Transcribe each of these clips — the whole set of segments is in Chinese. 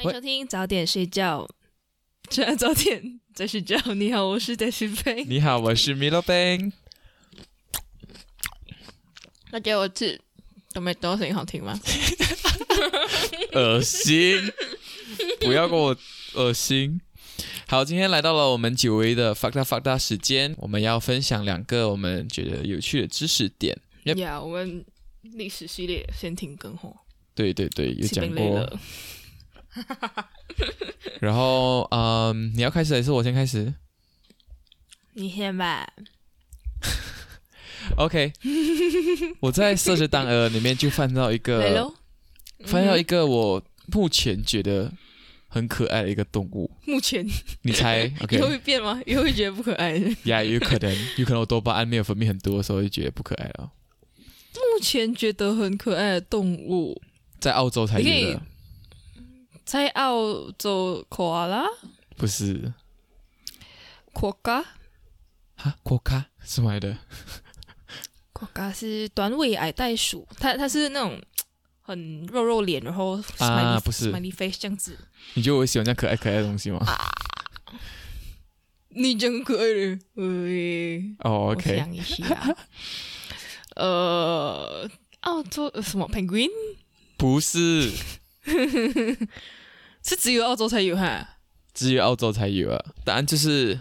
欢迎收听早点睡觉，虽然早点 在睡觉。你好，我是戴旭飞。你好，我是 Milo Bang。那给我吃都没多声音好听吗？恶心！不要给我恶心。好，今天来到了我们久违的 Fakta Fakta 时间，我们要分享两个我们觉得有趣的知识点。呀，我们历史系列先停更吼。对对对，有讲过。了 然后，嗯，你要开始还是我先开始你先吧。？OK，我在设置档案里面就翻到一来个，喽。翻到一个我目前觉得很可爱的一个动物，目前你猜以后？OK，会变吗？以后会觉得不可爱的。呀，有可能，有可能我多巴胺没有分泌很多的时候就觉得不可爱了。目前觉得很可爱的动物，在澳洲才有的，在澳洲考阿拉、不是。国家、哈，国卡是买的，国家是短尾矮袋鼠，它它是那种很肉肉脸，然后 smiley, 不是。smiley face 这样子。你觉得我喜欢这样可爱可爱的东西吗？你真很可爱的，喂、哦我，OK，想一下，呃，澳洲呃什么？Penguin 不是，是只有澳洲才有哈？只有澳洲才有啊。答案就是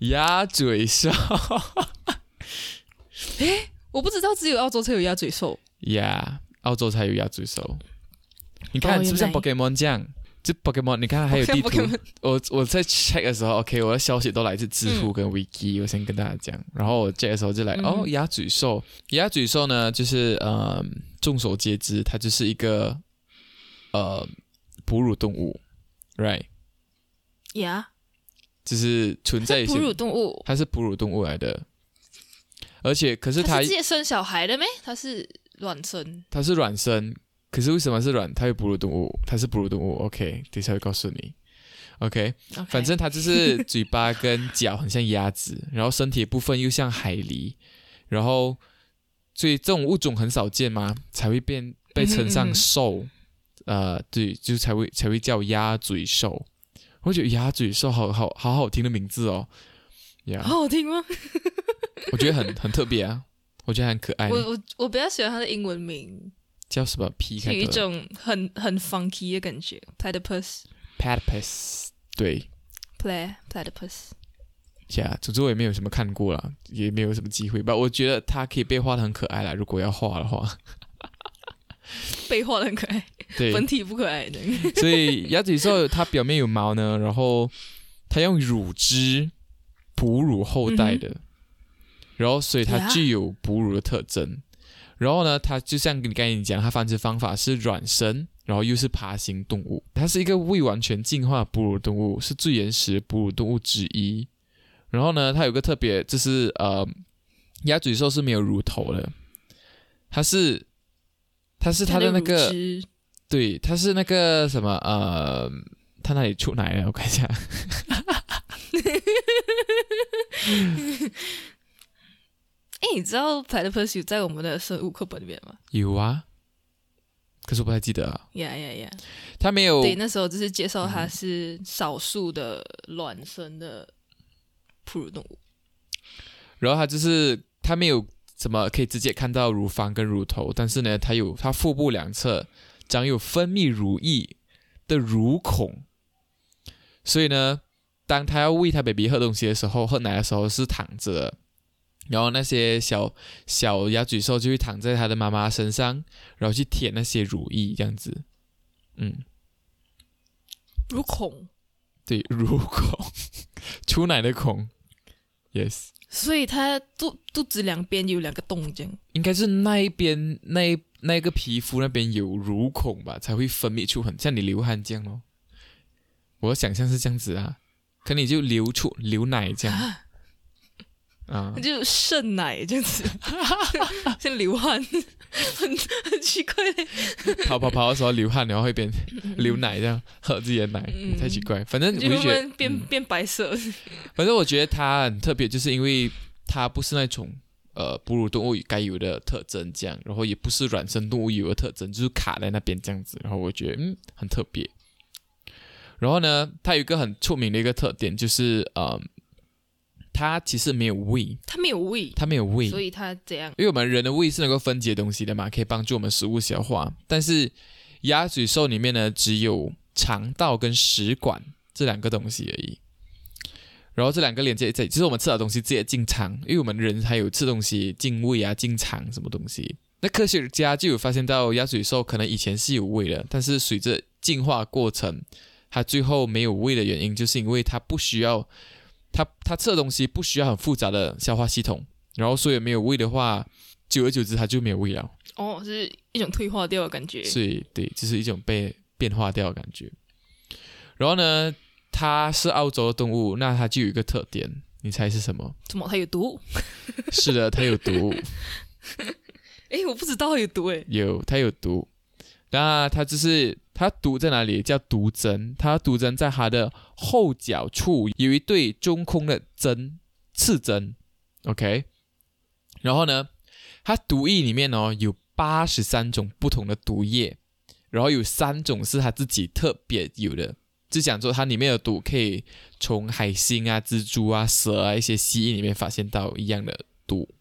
鸭嘴兽 我不知道只有澳洲才有鸭嘴兽。呀澳洲才有鸭嘴兽。你看哦是不是像 Pokemon 这样？就 Pokemon，你看还有地图。我我在 check 的时候，OK，我的消息都来自知乎嗯跟 Wiki，、我先跟大家讲。然后我 check 的时候就来，嗯哦，鸭嘴兽，鸭嘴兽呢，就是呃，众所皆知，它就是一个呃哺乳动物，right？Yeah，，就是存在于哺乳动物，它是哺乳动物来的，而且可是它它是直接生小孩的咩？它是卵生。它是卵生，可是为什么是卵？它有哺乳动物，它是哺乳动物，OK，等一下会告诉你，OK。反正它就是嘴巴跟脚很像鸭子，然后身体的部分又像海狸，然后所以这种物种很少见嘛，才会变被称上嗯嗯哼兽，呃，对，就才会才会叫鸭嘴兽。我觉得鸭嘴兽好好好好听的名字哦，呀、好好听吗？我觉得很很特别啊，我觉得很可爱我，我我比较喜欢它的英文名，叫什么 P 开有一种很很 funky 的感觉，platypus Platypus，对。play platypus。呀，总之我也没有什么看过了，也没有什么机会吧。我觉得它可以被画的很可爱啦，如果要画的话。被画的很可爱，对，本体不可爱的。所以鸭嘴兽它表面有毛呢，然后它用乳汁哺乳后代的，然后所以它具有哺乳的特征。然后呢，它就像你刚才讲，它繁殖方法是卵生，然后又是爬行动物，它是一个未完全进化哺乳动物，是最原始哺乳动物之一。然后呢，它有个特别，就是呃，鸭嘴兽是没有乳头的，它是它是他的那个对，他是那个什么呃，他那里出奶了？我看一下，哎，你知道 platypus 有在我们的生物课本里面吗？有啊，可是我不太记得啊。呀呀呀！他没有对，那时候就是介绍他是少数的卵生的哺乳动物。然后他就是他没有什么可以直接看到乳房跟乳头，但是呢，它有它腹部两侧长有分泌乳液的乳孔，所以呢，当它要喂它 baby 喝东西的时候，喝奶的时候是躺着。然后那些小小鸭嘴兽就会躺在它的妈妈身上，然后去舔那些乳液，这样子。嗯，乳孔，对，乳孔，出奶的孔，yes，所以他肚肚子两边有两个洞，这样。应该是那一边那一那一个皮肤那边有乳孔吧，才会分泌出很像你流汗这样咯。我想象是这样子啊，可你就流出流奶这样啊它，就渗奶这样子，先流汗，很很奇怪嘞。跑跑跑的时候流汗，然后会变流奶这样喝自己的奶，嗯太奇怪。反正我就就觉得变嗯变白色。反正我觉得它很特别，就是因为它不是那种呃哺乳动物该有的特征这样，然后也不是卵生动物有的特征，就是卡在那边这样子。然后我觉得嗯很特别。然后呢，它有一个很出名的一个特点，就是呃，它其实没有胃，它没有胃，它没有胃，所以它怎样？因为我们人的胃是能够分解东西的嘛，可以帮助我们食物消化。但是鸭嘴兽里面呢，只有肠道跟食管这两个东西而已。然后这两个连接在，就是我们吃的东西直接进肠，因为我们人还有吃东西进胃啊、进肠什么东西。那科学家就有发现到鸭嘴兽可能以前是有胃的，但是随着进化过程，它最后没有胃的原因，就是因为它不需要它它吃的东西不需要很复杂的消化系统，然后所以没有胃的话，久而久之它就没有胃了，哦，是一种退化掉的感觉。所以对，就是一种被变化掉的感觉。然后呢，它是澳洲的动物，那它就有一个特点，你猜是什么？怎么它有毒？是的，它有毒，诶，我不知道它有毒诶。有它有毒。那它就是它毒在哪里？叫毒针，它毒针在它的后脚处有一对中空的针，刺针。OK，然后呢，它毒液里面哦有八十三种不同的毒液，然后有三种是它自己特别有的，就讲说它里面的毒可以从海星啊、蜘蛛啊、蛇啊一些蜥蜴里面发现到一样的毒。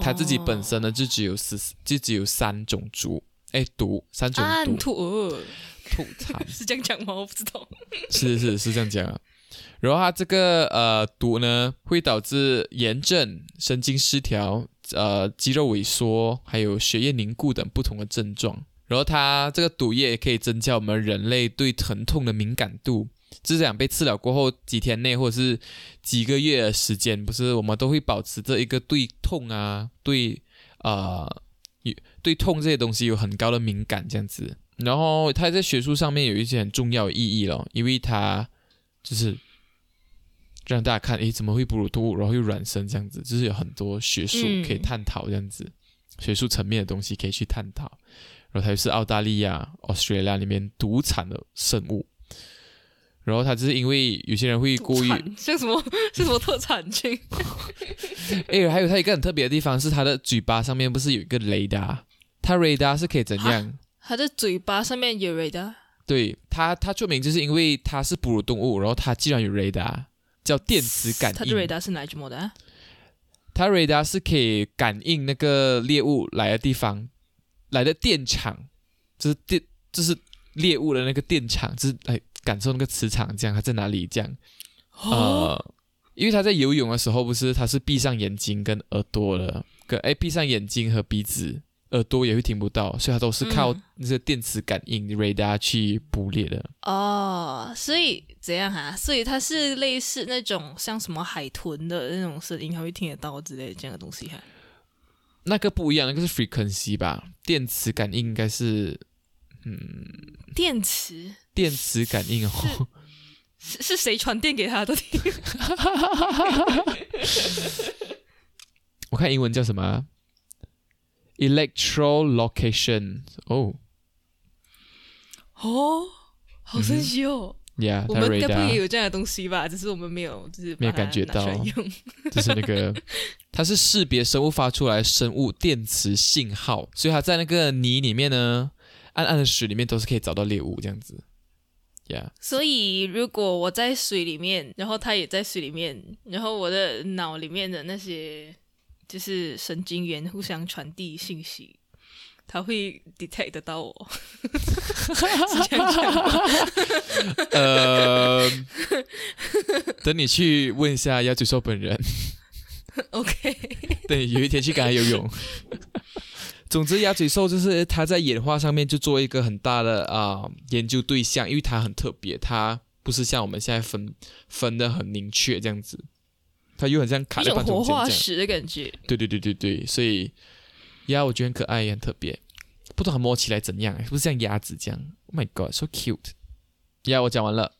它自己本身呢就只有十，就只有三种毒，哎，毒三种啊，毒你，吐呃，吐痰，是这样讲吗？我不知道。是是是这样讲啊。然后它这个呃毒呢，会导致炎症、神经失调、呃肌肉萎缩，还有血液凝固等不同的症状。然后它这个毒液可以增加我们人类对疼痛的敏感度，就是讲被治疗过后几天内或者是几个月的时间，不是我们都会保持着一个对痛啊、对呃有对痛这些东西有很高的敏感这样子。然后它在学术上面有一些很重要的意义咯，因为它就是让大家看，诶，怎么会哺乳动物，然后又卵生这样子，就是有很多学术嗯可以探讨这样子，学术层面的东西可以去探讨。然后它又是澳大利亚、Australia 里面独产的生物。然后它就是因为有些人会故意，像什么像什么特产菌？诶，还有它一个很特别的地方是它的嘴巴上面不是有一个雷达，它雷达是可以怎样？它的嘴巴上面有雷达，对它，它出名就是因为它是哺乳动物，然后它既然有雷达，叫电磁感应它的雷应。达是哪一种的啊？它雷达是可以感应那个猎物来的地方，来的电场，就是电，就是猎物的那个电场，就是来感受那个磁场，这样它在哪里这样。哦，呃，因为它在游泳的时候，不是它是闭上眼睛跟耳朵的，跟哎闭上眼睛和鼻子，耳朵也会听不到，所以它都是靠嗯那些电磁感应 radar 去捕猎的。哦，所以怎样啊？所以它是类似那种像什么海豚的那种声音，它会听得到之类的这样的东西哈。那个不一样，那个是 frequency 吧？电磁感应应该是嗯电磁电磁感应哦。是是谁传电给他的？我看英文叫什么啊？electrolocation 哦哦，好神奇哦！，yeah，它我们该不会也有这样的东西吧？只是我们没有，就是没有感觉到。就是那个，它是识别生物发出来生物电磁信号，所以它在那个泥里面呢，暗暗的水里面都是可以找到猎物这样子。Yeah，所以，如果我在水里面，然后它也在水里面，然后我的脑里面的那些就是神经元互相传递信息，它会 detect 得到我。是这样讲吗呃，等你去问一下鸭嘴兽本人，OK，对，有一天去跟他游泳。总之，鸭嘴兽就是它在演化上面就做一个很大的啊、研究对象，因为它很特别，它不是像我们现在分分的很明确这样子，它又很像卡在半中间这样。石的感觉。对对对对对，所以鸭，我觉得很可爱，也很特别，不知道它摸起来怎样，是不是像鸭子这样？Oh my god，so cute！鸭，我讲完了，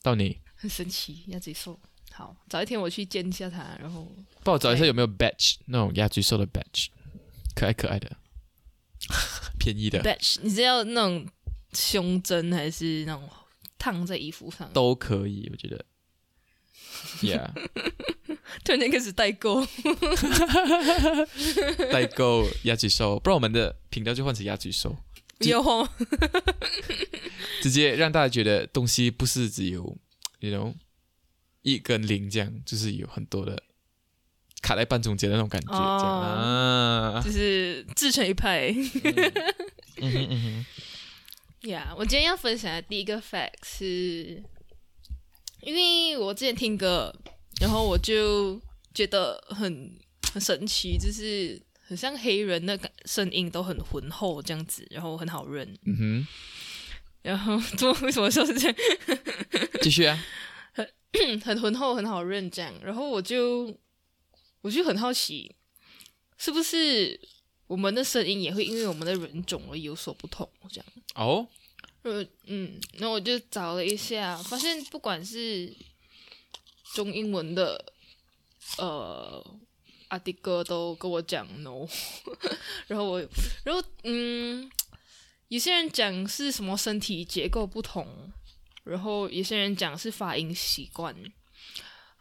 到你，很神奇，鸭嘴兽。好，找一天我去见一下它，然后帮我找一下有没有 batch 那种鸭嘴兽的 batch，可爱可爱的，便宜的 badge，你是要那种胸针还是那种烫在衣服上？都可以，我觉得。Yeah，突然间开始代购，代购鸭嘴兽，不然我们的频道就换成鸭嘴兽，有哦，直接让大家觉得东西不是只有，you know，一跟零这样，就是有很多的卡在半中间的那种感觉，这样啊。就是自成一派。嗯。哼嗯哼，呀我今天要分享的第一个 fact 是，因为我之前听歌，然后我就觉得很很神奇，就是很像黑人的感声音都很浑厚这样子，然后很好认。嗯哼，然后怎么 为什么说是这样？继续啊。很浑厚，很好认这样。然后我就我就很好奇，是不是我们的声音也会因为我们的人种而有所不同？这样，哦，呃，嗯，然后我就找了一下，发现不管是中英文的，呃。阿迪哥都跟我讲 no，然后我，然后嗯，有些人讲是什么身体结构不同，然后有些人讲是发音习惯，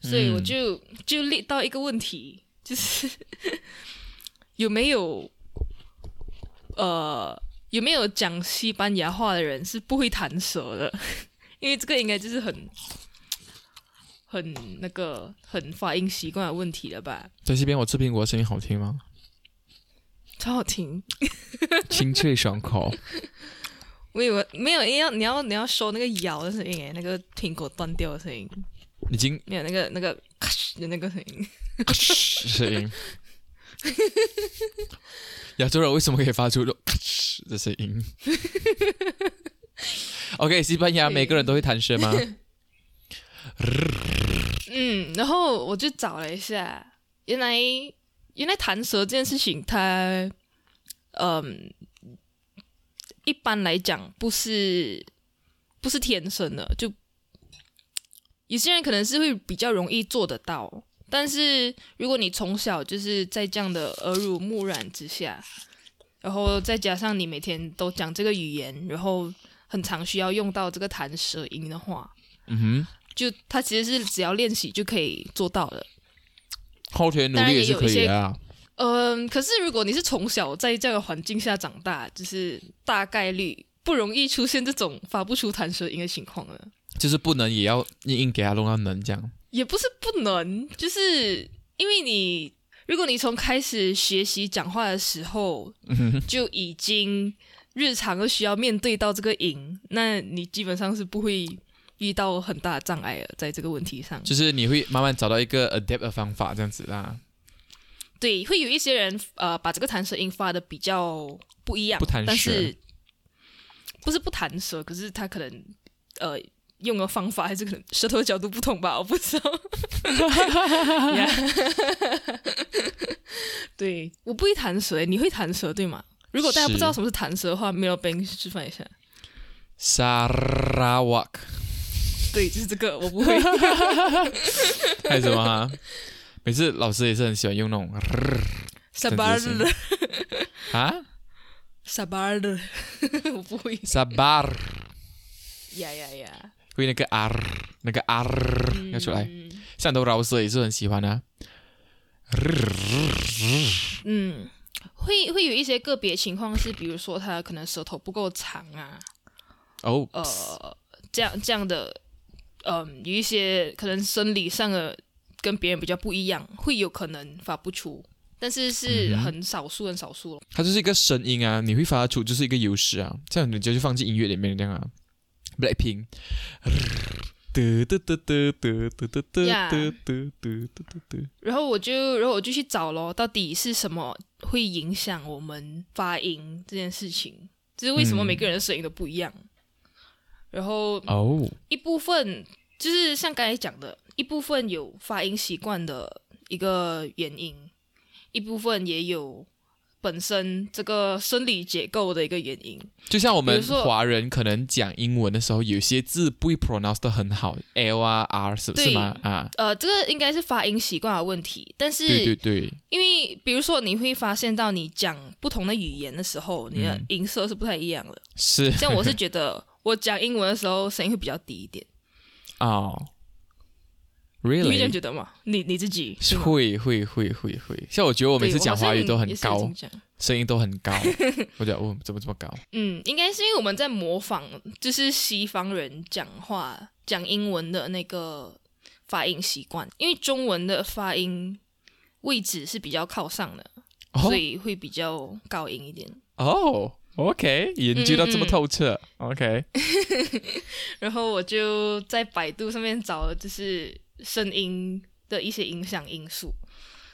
所以我就、就列到一个问题，就是 有没有呃有没有讲西班牙话的人是不会弹舌的？因为这个应该就是很很那个很发音习惯的问题了吧？在这边我吃苹果的声音好听吗？超好听，清脆爽口。我以为没有，你要你要你要收那个咬的声音，那个苹果断掉的声音，已经没有那个那个咔哧的那个声音。声音。亚洲人为什么可以发出咔哧的声音？OK，西班牙每个人都会弹舌吗？嗯，然后我就找了一下，原来原来弹舌这件事情它，嗯，一般来讲不是不是天生的，就有些人可能是会比较容易做得到，但是如果你从小就是在这样的耳濡目染之下，然后再加上你每天都讲这个语言，然后很常需要用到这个弹舌音的话，嗯哼，就它其实是只要练习就可以做到的。后天努力也是可以的啊。嗯，可是如果你是从小在这样的环境下长大，就是大概率不容易出现这种发不出弹舌音的情况了。就是不能也要硬硬给他弄到能这样。也不是不能，就是因为你，如果你从开始学习讲话的时候就已经日常都需要面对到这个音，那你基本上是不会遇到很大的障碍了，在这个问题上。就是你会慢慢找到一个 adapt 的方法，这样子啦。对，会有一些人呃把这个弹舌音发的比较不一样，不弹舌但是不是不弹舌，可是他可能呃用的方法还是可能舌头的角度不同吧，我不知道。对，我不会弹舌，你会弹舌对吗？如果大家不知道什么是弹舌的话，没有帮示范一下。Sarawak 对，就是这个，我不会。还有什么啊？每次老师也是很喜欢用那种沙巴真的，啊沙巴的，我不会。，sabar 呀呀呀！会那个 r 那个 r 要出来，嗯像很多饶舌也是很喜欢啊。嗯，会会有一些个别情况是，比如说他可能舌头不够长啊，哦，呃，这样这样的，嗯、有一些可能生理上的跟别人比较不一样，会有可能发不出，但是是很少数很少数了。它就是一个声音啊，你会发出就是一个优势啊，这样你就去放进音乐里面这样啊，Blackpink，得得得得得得得得 Yeah 得得得得得，然后我就，然后我就去找咯，到底是什么会影响我们发音这件事情？就是为什么嗯每个人的声音都不一样？然后哦，一部分就是像刚才讲的，一部分有发音习惯的一个原因，一部分也有本身这个生理结构的一个原因。就像我们华人可能讲英文的时候，有些字不会 pronounce 的很好，l 啊 r 是不是吗？啊，呃，这个应该是发音习惯的问题，但是对对对，因为比如说你会发现到你讲不同的语言的时候，你的嗯音色是不太一样的。是像我是觉得 我讲英文的时候声音会比较低一点，哦你会这样，really 觉得吗？你你自己会会会会会，像我觉得我每次讲华语都很高声音都很高，我觉得哦怎么这么高？嗯，应该是因为我们在模仿，就是西方人讲话讲英文的那个发音习惯，因为中文的发音位置是比较靠上的，哦？所以会比较高音一点。哦，OK，研究到这么嗯嗯嗯。透彻，OK，然后我就在百度上面找了就是声音的一些影响因素，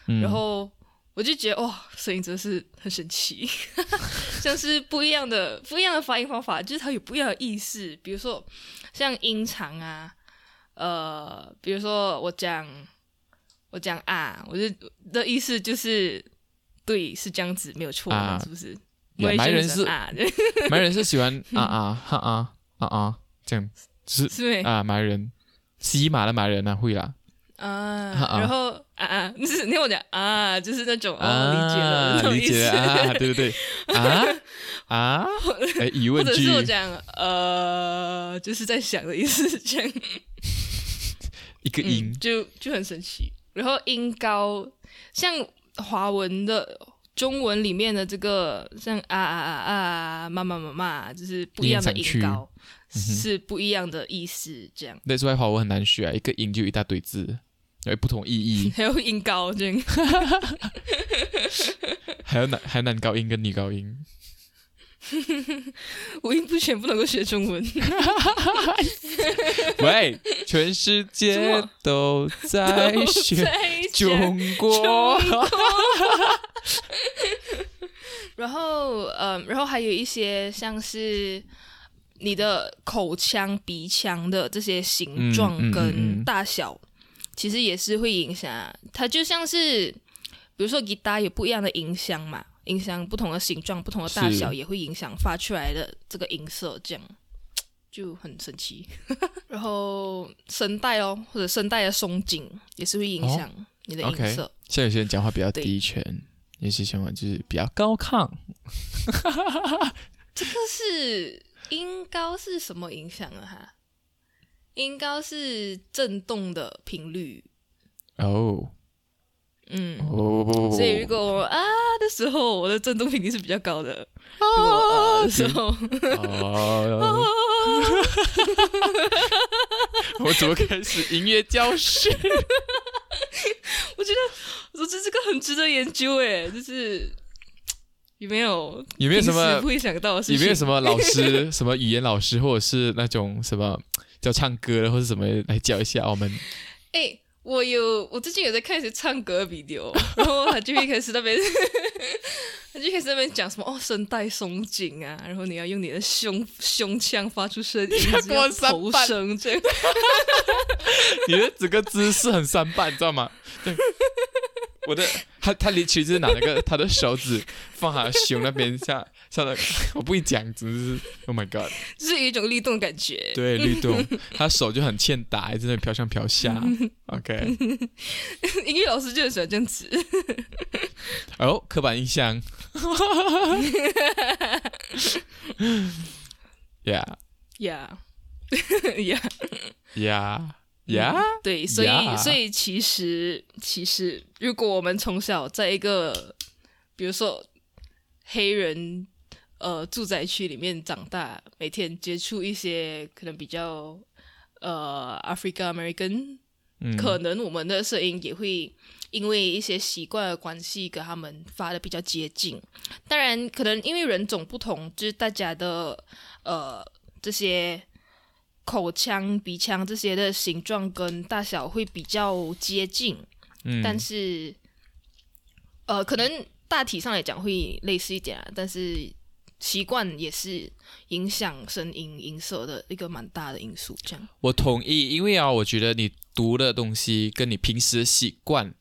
嗯。然后我就觉得哇，声音真的是很神奇，像是不一样的不一样的发音方法，就是它有不一样的意思。比如说像音长啊，呃，比如说我讲我讲啊，我就的意思就是对，是这样子，没有错，啊。是不是？呀我也白人是啊，埋人是喜欢啊啊哈啊啊啊这样，是是没啊埋人，西马的马人啊会啦，啊啊，然后啊啊，就是 你听我讲啊，就是那种哦，啊理解了理，解了啊，对对对？啊？啊，哎疑或问句。者是我讲呃，就是在想的意思，这样。一个音。嗯，就就很神奇。然后音高，像华文的中文里面的这个，像啊啊啊啊，妈妈妈妈，就是不一样的音高，是不一样的意思，这样。，That's why 华文很难学啊，一个音就一大堆字，有不同意义，还有音高这样，还有男还有男高音跟女高音，五音不全不能够学中文。喂，全世界都在学中国，然后，嗯，然后还有一些像是你的口腔、鼻腔的这些形状嗯嗯嗯跟嗯大小，其实也是会影响。它就像是，比如说吉他有不一样的音箱嘛，音箱不同的形状、不同的大小，也会影响发出来的这个音色，这样 就很神奇。然后声带哦，或者声带的松紧也是会影响你的音色。像有些人讲话比较低沉，有些讲话就是比较高亢。这个是音高是什么影响啊？哈，音高是震动的频率，哦嗯，哦，所以如果我啊的时候，我的震动频率是比较高的；如果呃的时候，哦，我怎么开始音乐教室？我觉得我觉得这个很值得研究诶，就是有没有有没有什么不会想到的事情？有没有什么老师，什么语言老师，或者是那种什么叫唱歌的，或者什么来教一下我们？哎、我有，我最近有在看一些唱歌的 video，然后他就一开始那边，他就开始那边讲什么哦，声带松紧啊，然后你要用你的胸胸腔发出声音，头声这样。你的整个姿势很三半，你知道吗？对，我的 他他其实是拿那个他的手指放他的胸那边下下的，我不会讲，只是 Oh my God，就是有一种律动的感觉。对律动，他手就很欠打，真的飘上飘下。OK，英语老师就很喜欢这样子。哦，刻板印象。Yeah, Yeah, yeah, yeah, yeah. 对，所以 Yeah 所以其实其实，如果我们从小在一个比如说黑人呃住宅区里面长大，每天接触一些可能比较呃 African American，、嗯，可能我们的声音也会因为一些习惯的关系，跟他们发的比较接近。当然，可能因为人种不同，就是大家的呃这些口腔、鼻腔这些的形状跟大小会比较接近，嗯但是呃，可能大体上来讲会类似一点啊，但是习惯也是影响声音音色的一个蛮大的因素。这样，我同意，因为啊，我觉得你读的东西跟你平时的习惯，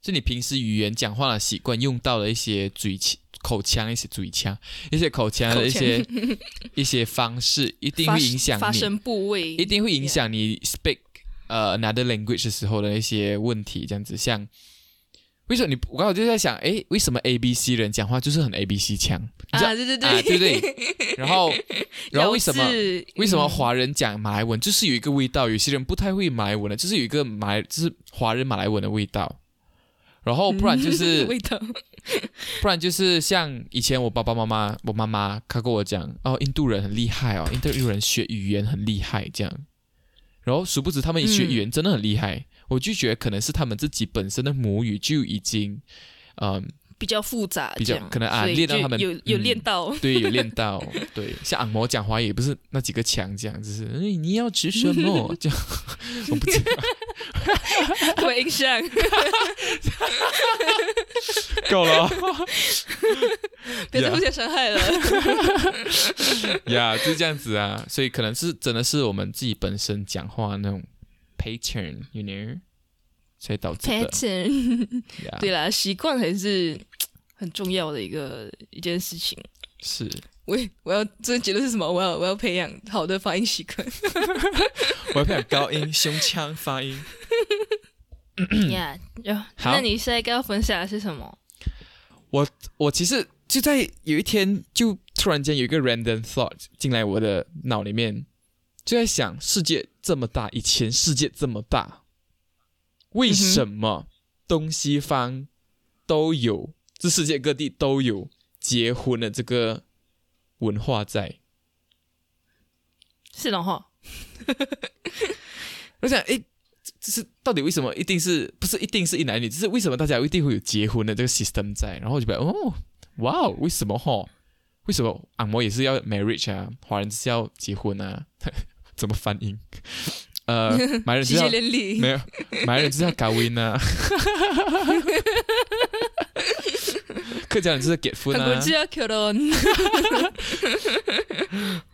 就你平时语言讲话的习惯，用到的一些嘴腔、口腔、一些嘴腔、一些口腔的一些 一些方式，一定会影响你，发声部位，一定会影响你 speak 呃 another language 的时候的一些问题。这样子，像为什么你我刚好就在想，诶，为什么 A B C 人讲话就是很 A B C 腔？啊，对对啊，对对不对？然后，然后为什么为什么嗯华人讲马来文就是有一个味道，有些人不太会马来文的，就是有一个马来就是华人马来文的味道。然后不然就是 味道？不然就是像以前我爸爸妈妈我妈妈她跟我讲哦，印度人很厉害哦，印度人学语言很厉害这样。然后殊不知他们学语言真的很厉害，我就觉得可能是他们自己本身的母语就已经，嗯，比较复杂，比较可能啊练到他们。有有嗯。练到，对，有练到，对，像按摩讲华语也不是那几个强这样，只是哎你要吃什么？这样，我不知道，会有印象。够了。别再互相伤害了。呀就是这样子啊，所以可能是真的是我们自己本身讲话那种 pattern，you know，所以导致的。Pattern，对啦，习惯还是很重要的一个一件事情。是我我要这个结论是什么？我要我要培养好的发音习惯。我要培养高音胸腔发音。呀，然后好那你下一个要分享的是什么？我我其实就在有一天，就突然间有一个 random thought 进来我的脑里面，就在想，世界这么大，以前世界这么大，为什么东西方都有，这世界各地都有结婚的这个文化在？是的哈，我想，诶，这是到底为什么一定是不是一定是一男一女？就是为什么大家一定会有结婚的这个 system 在？然后我就觉得，哦，哇哦，为什么哈？为什么按摩也是要 marriage 啊？华人是要结婚啊？怎么翻译？呃，马来人是没。有，马来人就是要搞 win 啊，客家人就是 get 婚啊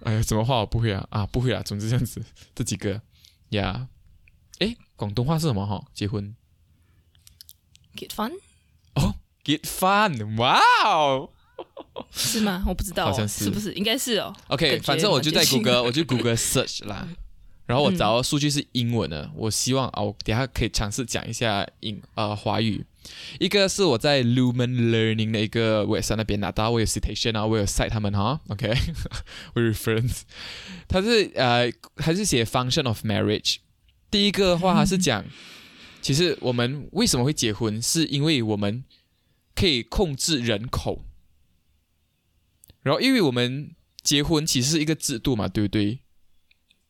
哎呀，怎么话我不会啊？啊，不会啊。总之这样子，这几个呀。诶，广东话是什么哈？结婚 get fun 哦，get fun，哇哦。是吗？我不知道哦，好像是是不是？应该是哦。OK，反正我就在谷歌，我就谷歌 search 啦，然后我找到数据是英文的，我希望啊，我等下可以尝试讲一下英呃华语。一个是我在 Lumen Learning 的一个 website 那边拿到，我有 citation 啊，我有 cite 他们哈，OK，我 reference，它是呃还是写 function of marriage。第一个的话，它是讲，其实我们为什么会结婚，是因为我们可以控制人口。然后，因为我们结婚其实是一个制度嘛，对不对？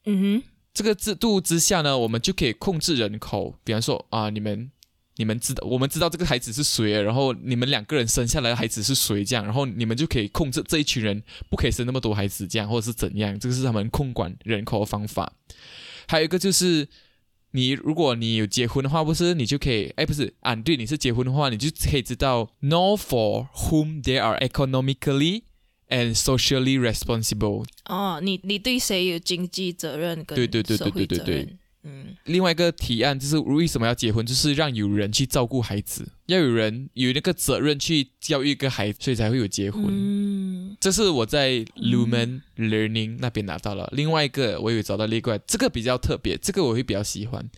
嗯这个制度之下呢，我们就可以控制人口。比方说啊，你们你们知道，我们知道这个孩子是谁，然后你们两个人生下来的孩子是谁，这样，然后你们就可以控制这一群人不可以生那么多孩子，这样或者是怎样，这个是他们控管人口的方法。还有一个就是，你如果你有结婚的话，不是你就可以，哎，不是啊，对，你是结婚的话，你就可以知道 know for whom they are economically and socially responsible，哦，你你对谁有经济责任跟对对对对对对对。嗯另外一个提案就是为什么要结婚，就是让有人去照顾孩子，要有人有那个责任去教育一个孩子，所以才会有结婚。嗯。这是我在 Lumen Learning 那边拿到了。另外一个我有找到另外这个比较特别，这个我会比较喜欢。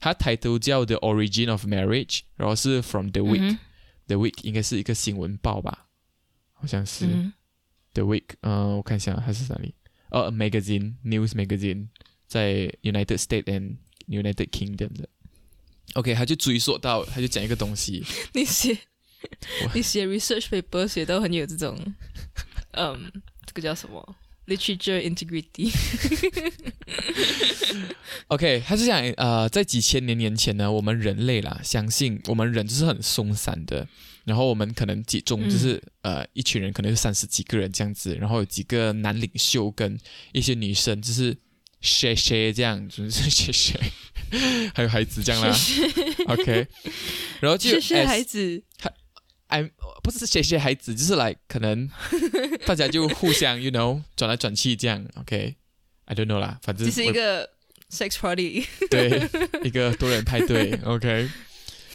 它抬头叫 The Origin of Marriage，然后是 From the Week、嗯 The Week 应该是一个新闻报吧，好像是、嗯 The Week。嗯、我看一下它是哪里？哦、a magazine News Magazine 在 United States and United Kingdom 的。OK，他就追溯到，他就讲一个东西，你写我你写 research paper 写到很有这种，嗯，这个叫什么 literature integrity？OK，他是讲呃，在几千年年前呢，我们人类啦，相信我们人就是很松散的，然后我们可能集中就是、呃一群人，可能是三十几个人这样子，然后有几个男领袖跟一些女生，就是 share share 这样，就是 share share，还有孩子这样啦。OK，然后就谢谢 as- 孩子，，I'm 不是谁谁孩子，就是来可能 大家就互相 you know 转来转去这样，OK，I don't know 啦，反正这是一个 sex party，对一个多人派对，OK，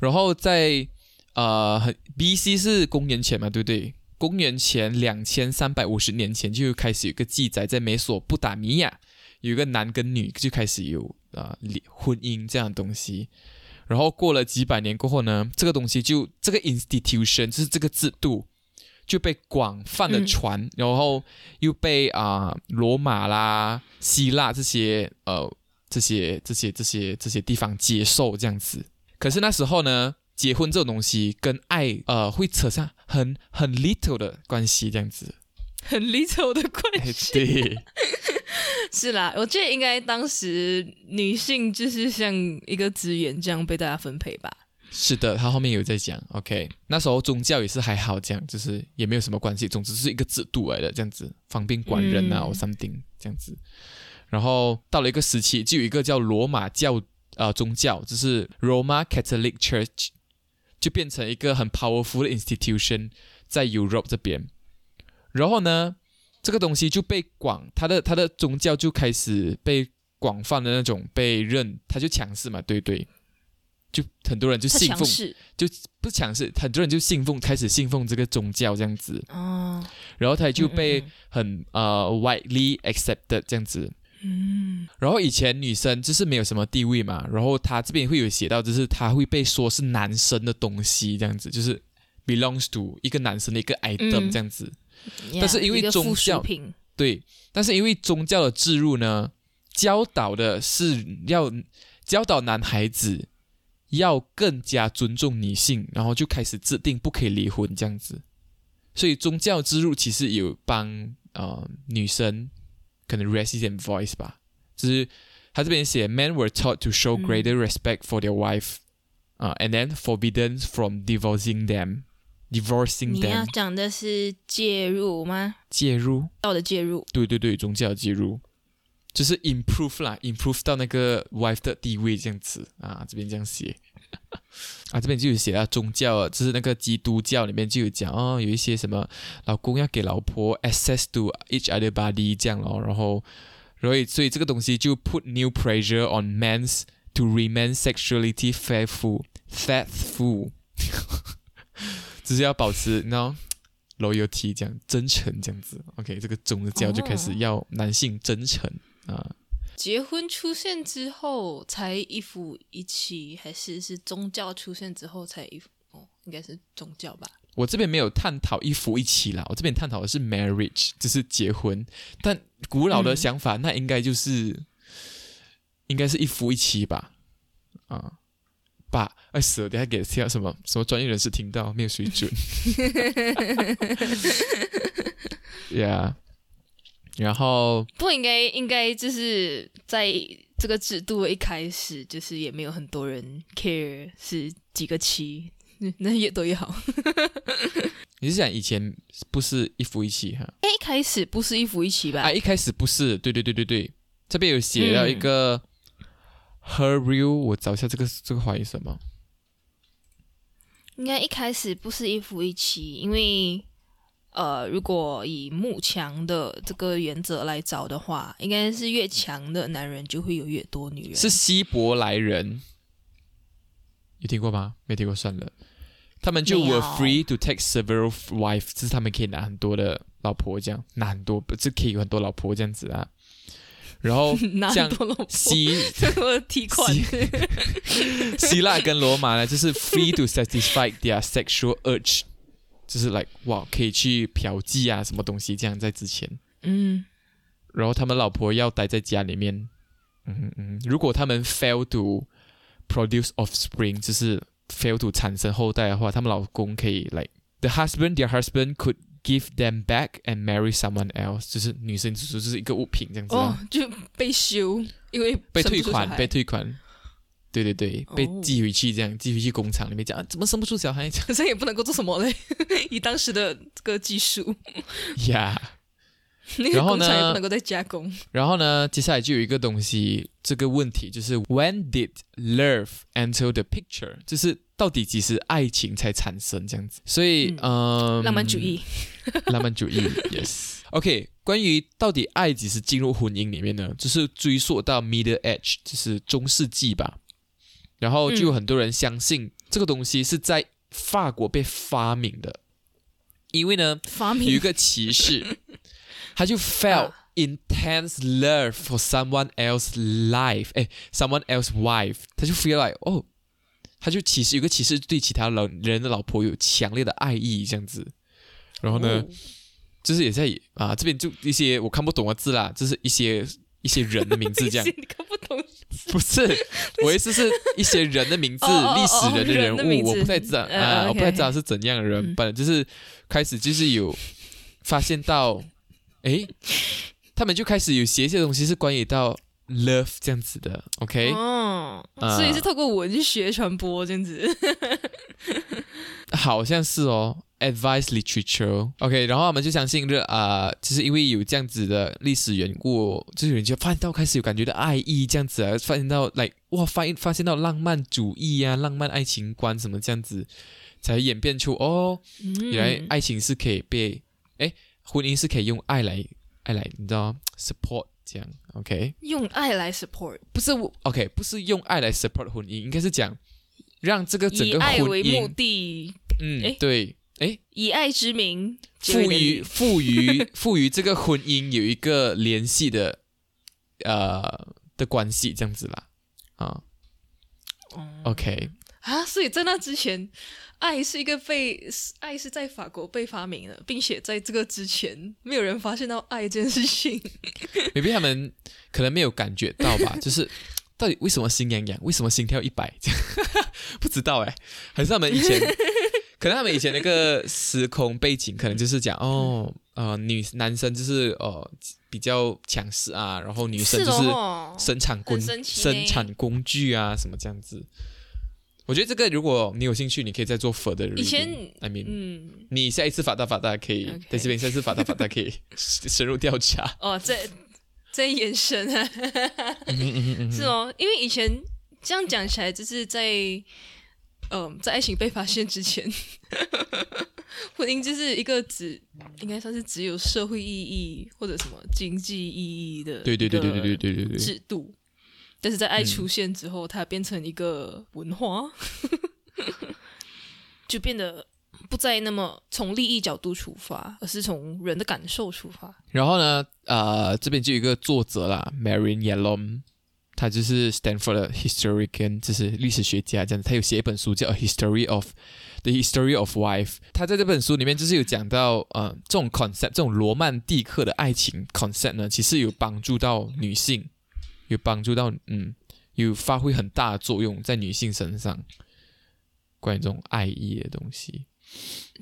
然后在呃很 BC 是公元前嘛，对不对？公元前两千三百五十年前就开始有个记载，在美索不达米亚有一个男跟女就开始有啊婚姻这样的东西。然后过了几百年过后呢，这个东西就这个 institution 就是这个制度就被广泛的传，然后又被啊罗马啦、希腊这些呃这些这些这些这些地方接受这样子。可是那时候呢，结婚这种东西跟爱呃会扯上很很 little 的关系这样子。很 little 的关系。对。是啦，我觉得应该当时女性就是像一个资源这样被大家分配吧。是的，他后面有在讲，OK，那时候宗教也是还好，这样就是也没有什么关系，总之是一个制度来的，这样子方便管人啊，或 something 这样子。然后到了一个时期，就有一个叫罗马教呃宗教，就是 Roma Catholic Church，就变成一个很 powerful 的 institution 在 Europe 这边。然后呢？这个东西就被广，他的他的宗教就开始被广泛的那种被认，他就强势嘛，对对，就很多人就信奉，就不强势，很多人就信奉，开始信奉这个宗教这样子，哦，然后他就被很呃 widely accepted 这样子，嗯，然后以前女生就是没有什么地位嘛，然后他这边会有写到，就是他会被说是男生的东西这样子，就是 belongs to 一个男生的一个 item 这样子。但是因为宗教，对，但是因为宗教的置入呢，教导的是要教导男孩子要更加尊重女性，然后就开始制定不可以离婚这样子。所以宗教之入其实有帮呃女生可能 raise them voice 吧，就是他这边写，men were taught to show greater respect for their wife，啊，and then forbidden from divorcing them。divorcing them。你要讲的是介入吗？介入，道的介入。对对对，宗教介入，就是 improve 啦，improve 到那个 wife 的地位这样子啊。这边这样写 啊，这边就有写啊宗教，就是那个基督教里面就有讲哦，有一些什么老公要给老婆 access to each other body 这样咯，然后，所以所以这个东西就 put new pressure on men to remain sexuality faithful faithful。只是要保持，你知道，loyalty 这样真诚这样子，OK，这个宗教就开始要男性真诚啊。结婚出现之后才一夫一妻，还是是宗教出现之后才一夫？哦，应该是宗教吧。我这边没有探讨一夫一妻啦，我这边探讨的是 marriage，就是结婚。但古老的想法，那应该就是应该是一夫一妻吧？啊。把哎死了！等下给听什么什么专业人士听到没有水准。Yeah，然后不应该应该就是在这个制度一开始，就是也没有很多人 care 是几个妻，那越多越好。你是讲以前不是一夫一妻哈？哎，一开始不是一夫一妻吧？啊，一开始不是，对对对对对，这边有写到一个。Her real，我找一下这个这个话语什么？应该一开始不是一夫一妻，因为呃，如果以慕强的这个原则来找的话，应该是越强的男人就会有越多女人。是希伯来人，有听过吗？没听过算了。他们就 were free to take several wives，就是他们可以拿很多的老婆，这样拿很多，不是可以有很多老婆这样子啊。然后 像希 希腊跟罗马呢，就是 free to satisfy their sexual urge，就是 like 哇，可以去嫖妓啊，什么东西这样在之前。嗯。然后他们老婆要待在家里面。嗯嗯。如果他们 fail to produce offspring，就是 fail to 产生后代的话，他们老公可以 like the husband their husband could。Give them back and marry someone else，就是女生只是就是一个物品这样子哦，就被休，因为被退款，被退款，对对对，被寄回去这样，寄回去工厂里面讲，怎么生不出小孩？可是也不能够做什么嘞，以当时的这个技术，呀，然后呢，也不能够再加工。然后呢，接下来就有一个东西，这个问题就是 When did love enter the picture？就是到底几时爱情才产生这样子？所以，嗯，浪漫主义，浪漫主义，yes。OK，关于到底爱几时进入婚姻里面呢？就是追溯到 Middle Age，就是中世纪吧。然后就有很多人相信这个东西是在法国被发明的，因为呢，发明。有一个骑士，他就 felt intense love for someone else life，哎，someone else wife，他就 feel like 哦，他就其实有个骑士对其他老人的老婆有强烈的爱意这样子，然后呢，就是也在啊这边就一些我看不懂的字啦，就是一些一些人的名字这样，你看不懂，不是，我意思是一些人的名字，历史人的人物，我不太知道啊，我不太知道是怎样的人，本来就是开始就是有发现到，哎。他们就开始有写一些东西是关于到 love 这样子的，OK？哦，所以是透过文学传播这样子，好像是哦，advice literature，OK？然后他们就相信这啊，就是因为有这样子的历史缘故，就是有人就发现到开始有感觉的爱意这样子啊，发现到来哇，发现发现到浪漫主义啊，浪漫爱情观什么这样子，才演变出哦，原来爱情是可以被哎，婚姻是可以用爱来。爱来，你知道吗？support 这样，OK？用爱来 support，不是 OK，不是用爱来 support 婚姻，应该是讲让这个整个婚姻为目的，嗯，对，哎，以爱之名，赋予赋予 赋予这个婚姻有一个联系的呃的关系，这样子啦，啊，OK，啊，所以在那之前。爱是一个被爱是在法国被发明的，并且在这个之前，没有人发现到爱这件事情。maybe 他们可能没有感觉到吧？就是到底为什么心痒痒？为什么心跳一百？不知道哎，还是他们以前可能他们以前那个时空背景，可能就是讲哦，呃，女男生就是哦比较强势啊，然后女生就是生产工生产工具啊，什么这样子。我觉得这个，如果你有兴趣，你可以再做 further。以前，I mean，嗯，你下一次法大法大可以在这边，下次法大法大可以深入调查。哦，这这延伸啊，是哦，因为以前这样讲起来，就是在嗯，在爱情被发现之前，婚姻就是一个只应该算是只有社会意义或者什么经济意义的，对对对对对对对对对制度。但是在爱出现之后，它变成一个文化，就变得不再那么从利益角度出发，而是从人的感受出发。然后呢，呃，这边就有一个作者啦，Marion Yalom，他就是 Stanford 的 historian，就是历史学家这样子。他有写一本书叫《A History of the History of Wife》。他在这本书里面就是有讲到，呃，这种 concept，这种罗曼蒂克的爱情 concept 呢，其实有帮助到女性。有帮助到，嗯，有发挥很大的作用在女性身上。关于这种爱意的东西，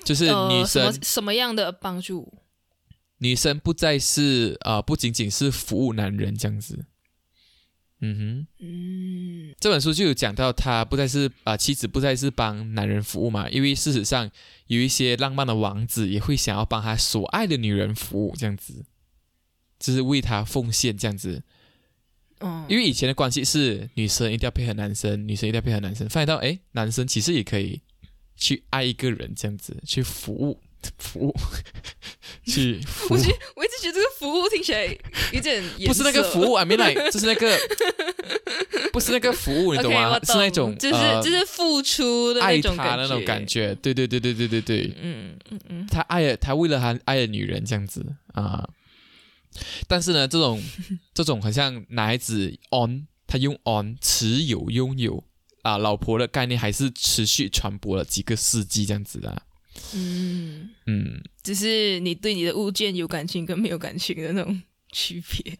就是女生什么样的帮助？女生不再是啊，不仅仅是服务男人这样子。嗯哼，嗯，这本书就有讲到，他不再是啊，妻子不再是帮男人服务嘛，因为事实上有一些浪漫的王子也会想要帮他所爱的女人服务，这样子，就是为他奉献这样子。因为以前的关系是女生一定要配合男生，女生一定要配合男生。发现到哎，男生其实也可以去爱一个人，这样子去服务服务 去。我觉我一直觉得这个服务听起来 有点不是那个服务，I mean like 就是那个 不是那个服务，你懂吗？是那种就是就是付出的爱他那种感觉。对对对对对对对，嗯嗯嗯，他爱了他为了他爱的女人这样子啊。但是呢，这种这种很像男孩子 on，他用 on 持有拥有啊老婆的概念，还是持续传播了几个世纪这样子的。嗯嗯，只是你对你的物件有感情跟没有感情的那种区别。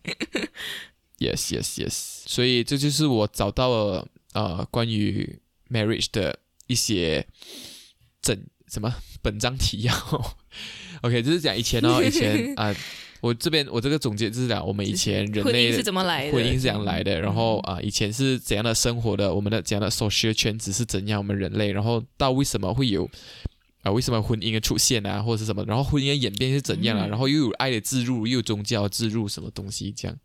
Yes yes yes，所以这就是我找到了呃关于 marriage 的一些整什么本章提要。OK，就是讲以前哦，以前啊。我这边我这个总结就是讲，我们以前人类是怎么来的，婚姻是怎样来的，然后啊，以前是怎样的生活的，我们的怎样的 social 圈子是怎样，我们人类，然后到为什么会有啊，为什么婚姻的出现啊，或者是什么，然后婚姻的演变是怎样啊，然后又有爱的植入，又有宗教植入什么东西这样。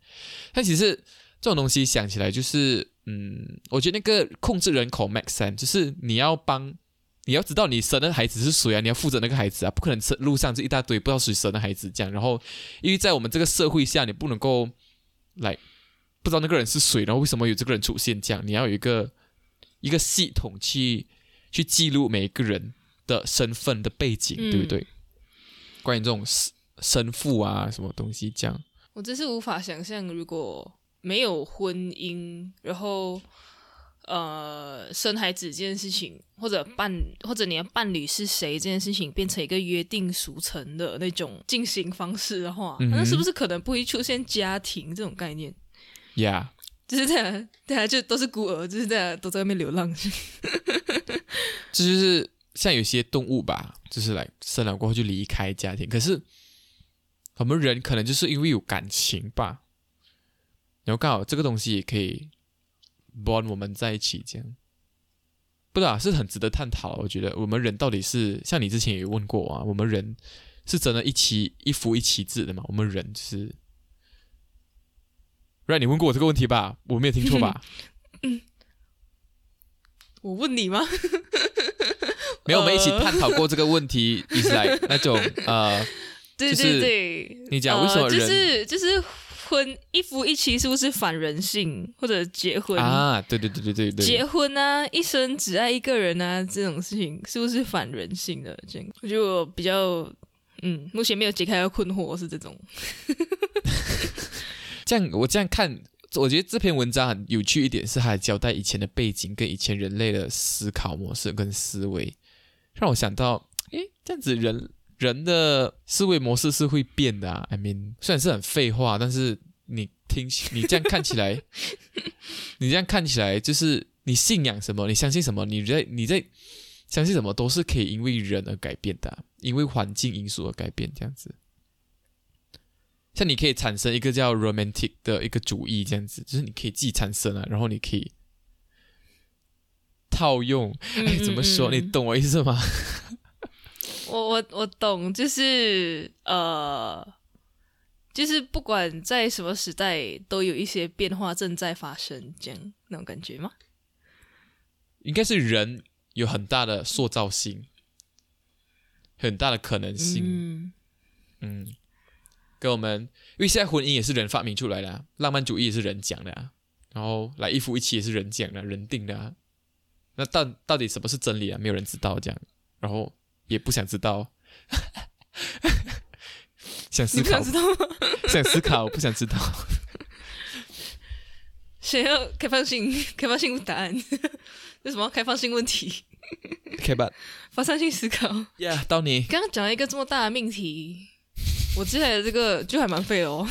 但其实这种东西想起来就是，嗯，我觉得那个控制人口 make sense，就是你要帮，你要知道你生的孩子是谁啊，你要负责那个孩子啊，不可能路上这一大堆不知道谁生的孩子这样。然后，因为在我们这个社会下，你不能够来不知道那个人是谁，然后为什么有这个人出现这样，你要有一个一个系统去去记录每一个人的身份的背景，嗯对不对？关于这种生生父啊什么东西这样。我真是无法想象，如果没有婚姻，然后呃生孩子这件事情，或者伴或者你的伴侣是谁这件事情，变成一个约定俗成的那种进行方式的话，嗯那是不是可能不会出现家庭这种概念？Yeah，就是大家大家就都是孤儿，就是大家都在外面流浪。这就是像有些动物吧，就是来生了过后就离开家庭，可是我们人可能就是因为有感情吧，然后刚好这个东西也可以 bond 我们在一起，这样不知道是很值得探讨。我觉得我们人到底是像你之前也问过啊，我们人是真的一起一夫一妻制的吗？我们人就是。让你问过我这个问题吧？我没有听错吧？我问你吗？没有，我们一起呃探讨过这个问题，一直来那种呃，对就是对对，你讲为什么呃、就是就是婚一夫一妻是不是反人性？或者结婚啊，对对对对对对，结婚啊，一生只爱一个人啊，这种事情是不是反人性的？这样，我觉得我比较，嗯，目前没有解开的困惑是这种。这样我这样看，我觉得这篇文章很有趣一点是，它还交代以前的背景跟以前人类的思考模式跟思维，让我想到，诶，这样子人人的思维模式是会变的啊。I mean，虽然是很废话，但是你听你这样看起来，你这样看起来就是你信仰什么，你相信什么，你在你在相信什么都是可以因为人而改变的啊、因为环境因素而改变，这样子。像你可以产生一个叫 romantic 的一个主义，这样子，就是你可以自己产生啊，然后你可以套用。哎，怎么说？你懂我意思吗？我我我懂，就是呃，就是不管在什么时代，都有一些变化正在发生，这样那种感觉吗？应该是人有很大的塑造性，很大的可能性。嗯嗯，跟我们，因为现在婚姻也是人发明出来的、啊，浪漫主义也是人讲的啊，然后来一夫一妻也是人讲的、人定的啊。那到到底什么是真理啊？没有人知道这样，然后也不想知道，想思考不想知道吗？想思考，不想知道。想要开放性 开放性答案，为什么要开放性问题？OK 吧发散性思考。，Yeah，到你刚刚讲了一个这么大的命题，我接下来的这个就还蛮废哦。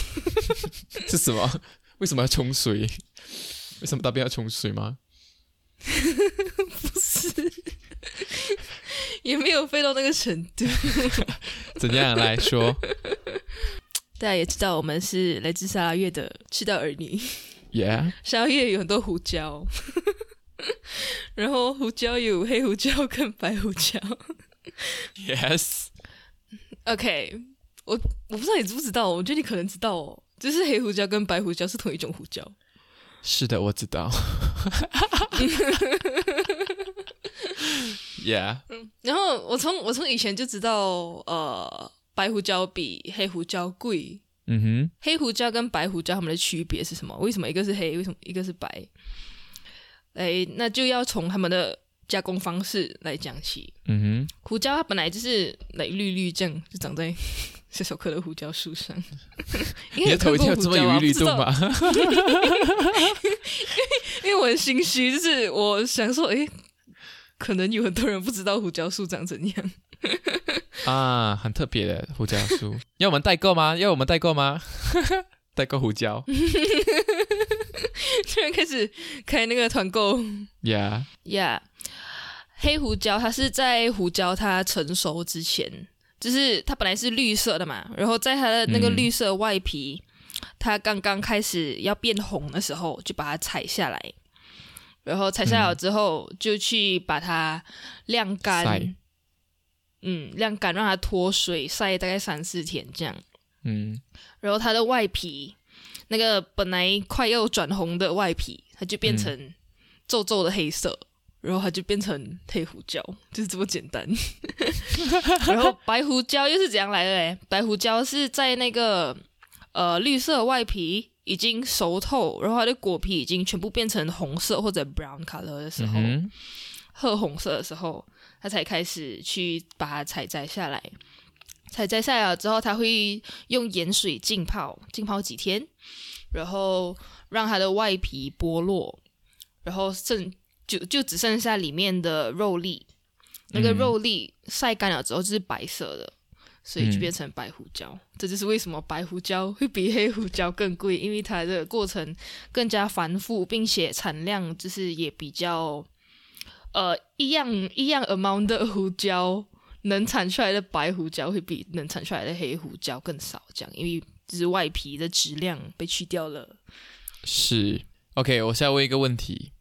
是什么？为什么要冲水？为什么大便要冲水吗？不是，也没有飞到那个程度。怎样来说 大家也知道，我们是来自沙拉越的赤道儿女。？Yeah，沙拉越有很多胡椒，然后胡椒有黑胡椒跟白胡椒。Yes，OK，我我不知道你知不知道，我觉得你可能知道哦，就是黑胡椒跟白胡椒是同一种胡椒。是的，我知道。yeah，然后我从我从以前就知道，呃，白胡椒比黑胡椒贵。嗯哼，黑胡椒跟白胡椒它们的区别是什么？为什么一个是黑，为什么一个是白？哎，那就要从他们的加工方式来讲起。嗯哼，胡椒它本来就是来绿绿这样，就长在小小棵的胡椒树上。你的头一定要这么有律动吧？吧？因为我很心虚，就是我想说，哎，可能有很多人不知道胡椒树长怎样。啊，很特别的胡椒树，要我们代购吗？要我们代购吗？代购胡椒突然开始开那个团购，Yeah，，Yeah，黑胡椒它是在胡椒它成熟之前，就是它本来是绿色的嘛，然后在它的那个嗯。绿色外皮，它刚刚开始要变红的时候，就把它采下来，然后采下来之后，就去把它晾干，嗯，晾干让它脱水，晒大概三四天这样。嗯。然后它的外皮那个本来快要转红的外皮，它就变成皱皱的黑色，然后它就变成黑胡椒，就是这么简单。然后白胡椒又是怎样来的嘞？白胡椒是在那个呃绿色外皮已经熟透，然后它的果皮已经全部变成红色或者 brown color 的时候，嗯褐红色的时候，它才开始去把它采摘下来。采摘下来了之后，它会用盐水浸泡，浸泡几天，然后让它的外皮剥落，然后剩就就只剩下里面的肉粒。那个嗯肉粒晒干了之后就是白色的，所以就嗯变成白胡椒。这就是为什么白胡椒会比黑胡椒更贵，因为它的过程更加繁复，并且产量就是也比较呃一样一样 amount 的胡椒能产出来的白胡椒会比能产出来的黑胡椒更少，这样因为就是外皮的质量被去掉了。是 OK，我现在问一个问题，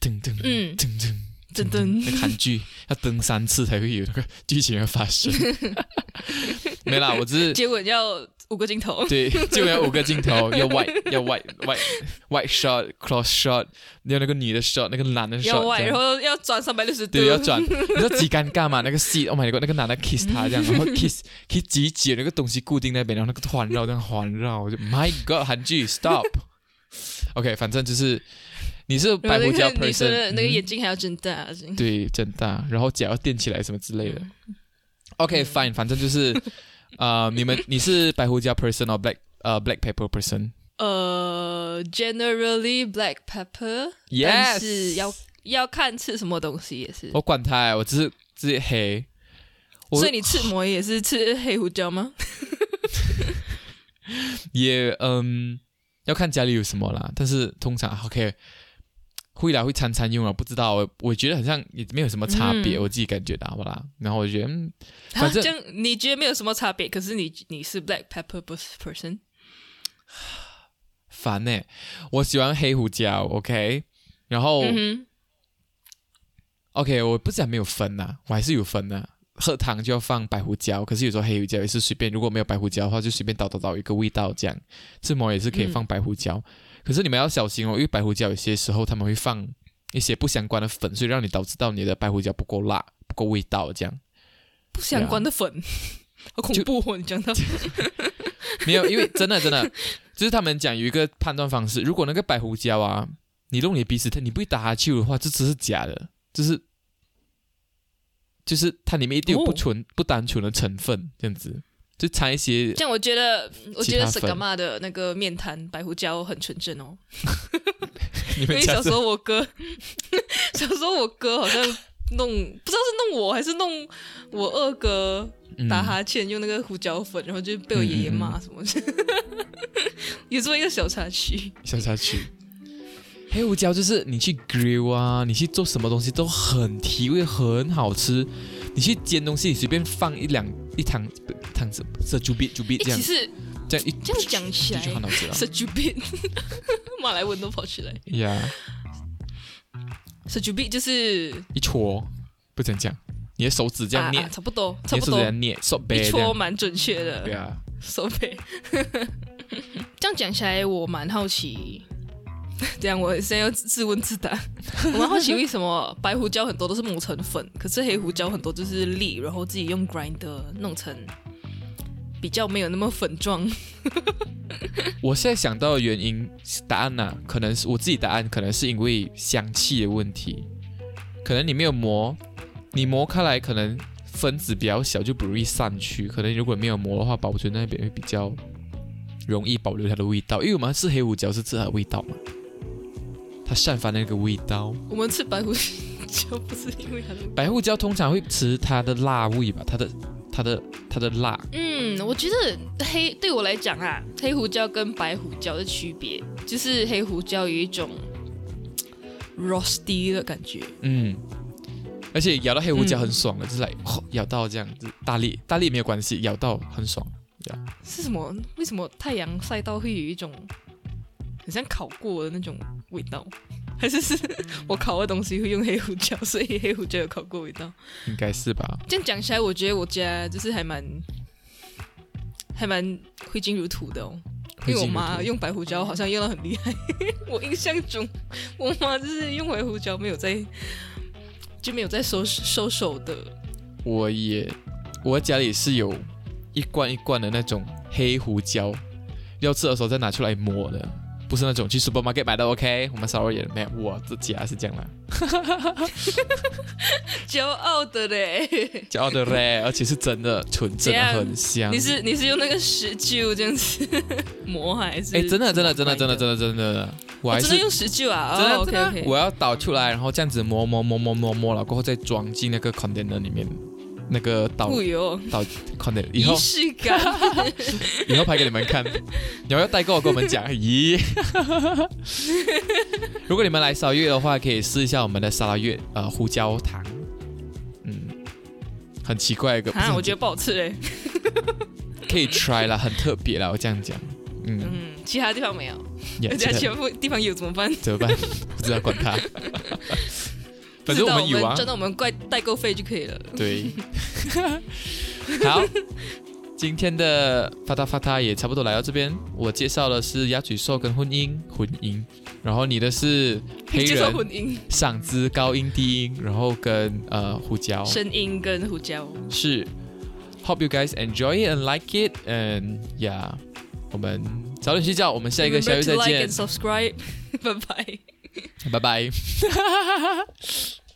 噔噔嗯，噔噔，真的那个韩剧要登三次才会有那个剧情的发生。没啦，我只是接吻要五个镜头。对，就要五个镜头，要 white 要 white white white shot cross shot，要那个女的 shot，那个男的 shot，要歪，这样然后要转三百六十度，对，要转，你知道几尴尬嘛？那个戏，Oh my god，那个男的 kiss 他这样，然后 kiss kiss 极紧，那个东西固定那边，然后那个环绕这样环绕，我就 My God，韩剧 stop。OK，反正就是你是白胡椒个女生 person，的那个嗯眼睛还要睁大，对，睁大，然后脚要垫起来什么之类的。嗯 OK，fine，、反正就是 呃，你们你是白胡椒 person or black 呃 black pepper person？呃，generally black pepper，但 Yes，是要要看吃什么东西也是。我管他，我只是只是黑。所以你吃馍也是吃黑胡椒吗？也嗯，要看家里有什么啦。但是通常 OK 会来，会餐餐用啊，不知道我我觉得好像也没有什么差别，嗯。我自己感觉到好不啦。然后我觉得嗯，反正你觉得没有什么差别，可是你你是 black pepper person，烦呢、我喜欢黑胡椒，OK，然后、嗯 OK，我不是还没有分呐、我还是有分呐、喝汤就要放白胡椒，可是有时候黑胡椒也是随便，如果没有白胡椒的话，就随便倒倒倒一个味道这样。吃馍也是可以放白胡椒，可是你们要小心哦，因为白胡椒有些时候他们会放一些不相关的粉，所以让你导致到你的白胡椒不够辣、不够味道这样。不相关的粉，好恐怖哦！你讲到 没有，因为真的真的，就是他们讲有一个判断方式，如果那个白胡椒啊，你弄你的鼻子，它你不会打哈欠的话，这只是假的，就是就是它里面一定有不哦纯、不单纯的成分，这样子就掺一些这样，我觉得我觉得其他粉沈干妈的那个面摊白胡椒很纯正哦。因为小时候我哥，小时候我哥好像弄，不知道是弄我还是弄我二哥打嗯哈欠，用那个胡椒粉，然后就被我爷爷骂什么的，有这么一个小插曲。小插曲。黑胡椒就是你去 grill 啊，你去做什么东西都很提味，很好吃。你去煎东西，你随便放一两一汤汤子，这猪鼻猪鼻这样诶其实这样一这样讲起来就很好吃了。是猪鼻，马来文都跑出来。呀是猪鼻就是一戳，不怎讲，你的手指这样捏，啊啊差不多，差不多这样捏，手一戳蛮准确的。对啊，手背。这样讲起来，我蛮好奇。这样，我现在要自问自答。我蛮好奇，为什么白胡椒很多都是磨成粉，可是黑胡椒很多就是粒，然后自己用 grinder 弄成比较没有那么粉状。我现在想到的原因答案呢、可能是我自己答案，可能是因为香气的问题，可能你没有磨，你磨开来可能分子比较小，就不容易散去。可能如果没有磨的话，保存那边会比较容易保留它的味道，因为我们是黑胡椒是吃它的味道嘛，它散发那个味道。我们吃白胡椒不是因为它的，白胡椒通常会吃它的辣味吧，它的它的它的辣，嗯，我觉得黑对我来讲啊，黑胡椒跟白胡椒的区别就是黑胡椒有一种 rusty 的感觉。嗯，而且咬到黑胡椒嗯很爽的，就是来、哦、咬到这样子，大力大力没有关系，咬到很爽。是什么？为什么太阳晒到会有一种很像烤过的那种味道？还是是我烤的东西会用黑胡椒，所以黑胡椒有烤过味道？应该是吧？这样讲起来，我觉得我家就是还蛮还蛮挥金如土的哦。因为我妈用白胡椒好像用的很厉害，我印象中我妈就是用白胡椒没有在就没有在收收手的。我也，我家里是有一罐一罐的那种黑胡椒，要吃的时候再拿出来抹的，不是那种去 supermarket 买的。OK，我们稍微也没有，我自己还是这样啦，骄傲的嘞，骄傲的嘞，而且是真的纯正的，很香。你是你是用那个石臼这样子 磨还是？哎，真的真的真的真的真的真的，我还是我真的用石臼啊！真的哦真的 OK 我要倒出来，然后这样子磨磨磨磨磨磨了，过后再装进那个 container 里面，那个倒不哟，倒 container 以后仪式感。以后拍给你们看，你们要代购跟我们讲，咦？如果你们来烧月的话，可以试一下我们的沙拉月，呃，胡椒糖，嗯，很奇怪一个，啊，我觉得不好吃嘞。可以 try 啦，很特别啦，我这样讲，嗯，嗯，其他地方没有，也人家全部地方有怎么办？怎么办？不知道管他，反正我们有啊，赚到我们怪代购费就可以了。对，好，今天的发达发达也差不多来到这边。我介绍的是鸭嘴兽跟婚姻，婚姻，然后你的是黑人混音、嗓子高音低音，然后跟呃胡椒声音跟胡椒。是。Hope you guys enjoy it and like it and yeah，我们早点睡觉，我们下一个小 Remember 月 to 再 like 见 and，subscribe，拜拜。拜拜。